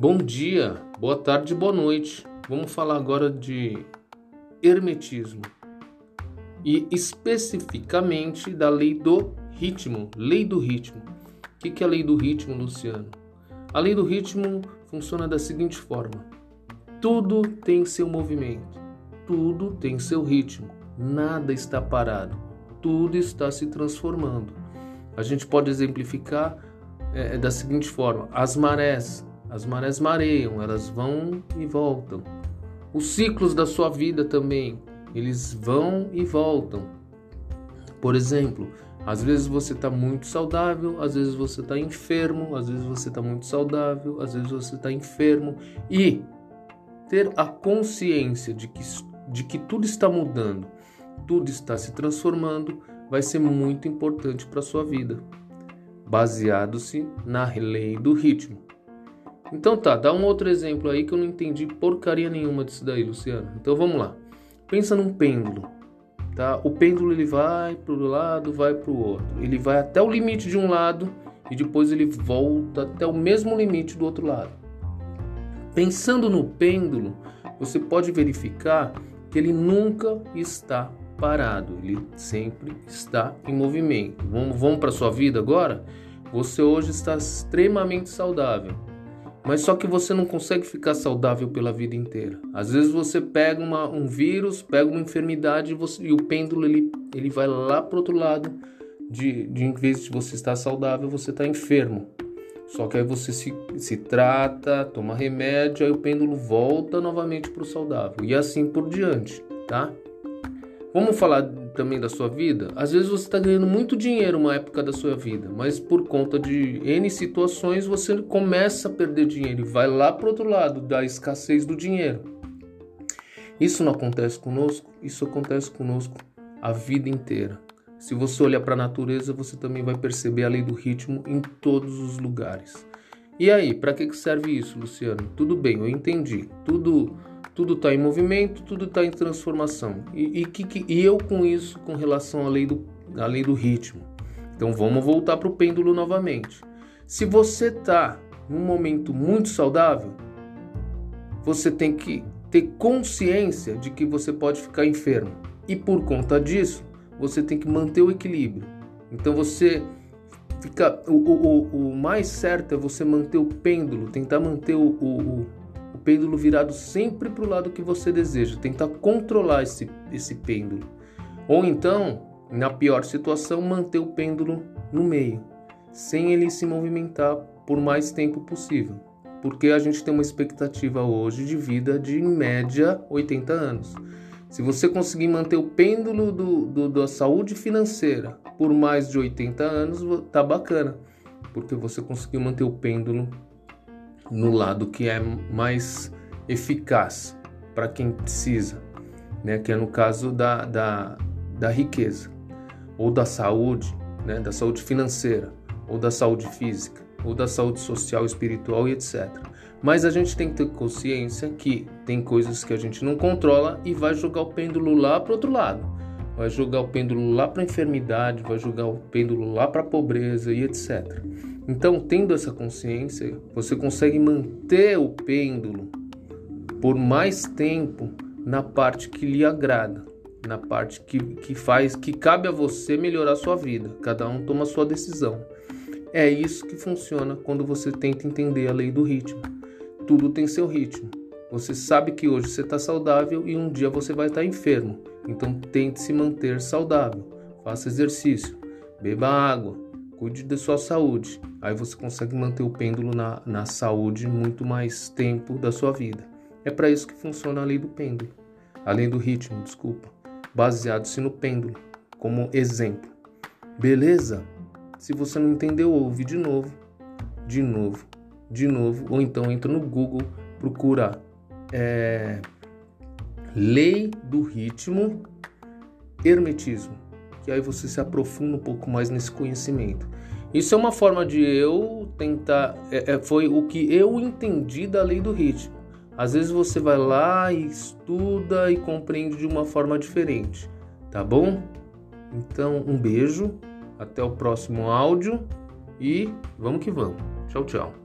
Bom dia, boa tarde, boa noite. Vamos falar agora de hermetismo e especificamente da lei do ritmo. Lei do ritmo. O que é a lei do ritmo, Luciano? A lei do ritmo funciona da seguinte forma: tudo tem seu movimento, tudo tem seu ritmo, nada está parado, tudo está se transformando. A gente pode exemplificar é, da seguinte forma: as marés, as marés mareiam, elas vão e voltam. Os ciclos da sua vida também, eles vão e voltam. Por exemplo, às vezes você está muito saudável, às vezes você está enfermo, às vezes você está muito saudável, às vezes você está enfermo. E ter a consciência de que, de que tudo está mudando, tudo está se transformando, vai ser muito importante para a sua vida, baseado-se na lei do ritmo. Então tá, dá um outro exemplo aí que eu não entendi porcaria nenhuma disso daí, Luciano. Então vamos lá. Pensa num pêndulo tá? O pêndulo ele vai para um lado, vai para o outro. Ele vai até o limite de um lado e depois ele volta até o mesmo limite do outro lado. Pensando no pêndulo, você pode verificar que ele nunca está parado, ele sempre está em movimento. Vamos, vamos para sua vida agora? Você hoje está extremamente saudável. Mas só que você não consegue ficar saudável pela vida inteira. Às vezes você pega uma, um vírus, pega uma enfermidade e, você, e o pêndulo ele, ele vai lá para outro lado. De, de em vez de você estar saudável, você está enfermo. Só que aí você se, se trata, toma remédio, aí o pêndulo volta novamente para o saudável. E assim por diante, tá? Vamos falar também da sua vida? Às vezes você está ganhando muito dinheiro uma época da sua vida, mas por conta de N situações você começa a perder dinheiro e vai lá para outro lado da escassez do dinheiro. Isso não acontece conosco? Isso acontece conosco a vida inteira. Se você olhar para a natureza, você também vai perceber a lei do ritmo em todos os lugares. E aí, para que serve isso, Luciano? Tudo bem, eu entendi. Tudo tudo está em movimento, tudo está em transformação. E, e, que, e, eu com isso, com relação à lei do, à lei do ritmo. Então vamos voltar para o pêndulo novamente. Se você está num momento muito saudável, você tem que ter consciência de que você pode ficar enfermo. E por conta disso, você tem que manter o equilíbrio. Então você fica. O, o, o mais certo é você manter o pêndulo, tentar manter o, o o pêndulo virado sempre para o lado que você deseja, tentar controlar esse, esse pêndulo. Ou então, na pior situação, manter o pêndulo no meio, sem ele se movimentar por mais tempo possível. Porque a gente tem uma expectativa hoje de vida de, em média, 80 anos. Se você conseguir manter o pêndulo do, do, da saúde financeira por mais de 80 anos, tá bacana, porque você conseguiu manter o pêndulo no lado que é mais eficaz para quem precisa, né? que é no caso da, da, da riqueza, ou da saúde, né? da saúde financeira, ou da saúde física, ou da saúde social, espiritual e etc. Mas a gente tem que ter consciência que tem coisas que a gente não controla e vai jogar o pêndulo lá para outro lado. Vai jogar o pêndulo lá para a enfermidade, vai jogar o pêndulo lá para a pobreza e etc. Então, tendo essa consciência, você consegue manter o pêndulo por mais tempo na parte que lhe agrada, na parte que, que faz, que cabe a você melhorar a sua vida. Cada um toma a sua decisão. É isso que funciona quando você tenta entender a lei do ritmo. Tudo tem seu ritmo. Você sabe que hoje você está saudável e um dia você vai estar enfermo. Então tente se manter saudável. Faça exercício, beba água, cuide da sua saúde. Aí você consegue manter o pêndulo na, na saúde muito mais tempo da sua vida. É para isso que funciona a lei do pêndulo, a lei do ritmo, desculpa, baseado-se no pêndulo, como exemplo. Beleza? Se você não entendeu, ouve de novo, de novo, de novo, ou então entra no Google, procura é, lei do ritmo, hermetismo que aí você se aprofunda um pouco mais nesse conhecimento. Isso é uma forma de eu tentar. É, é, foi o que eu entendi da lei do ritmo. Às vezes você vai lá e estuda e compreende de uma forma diferente, tá bom? Então, um beijo, até o próximo áudio e vamos que vamos. Tchau, tchau.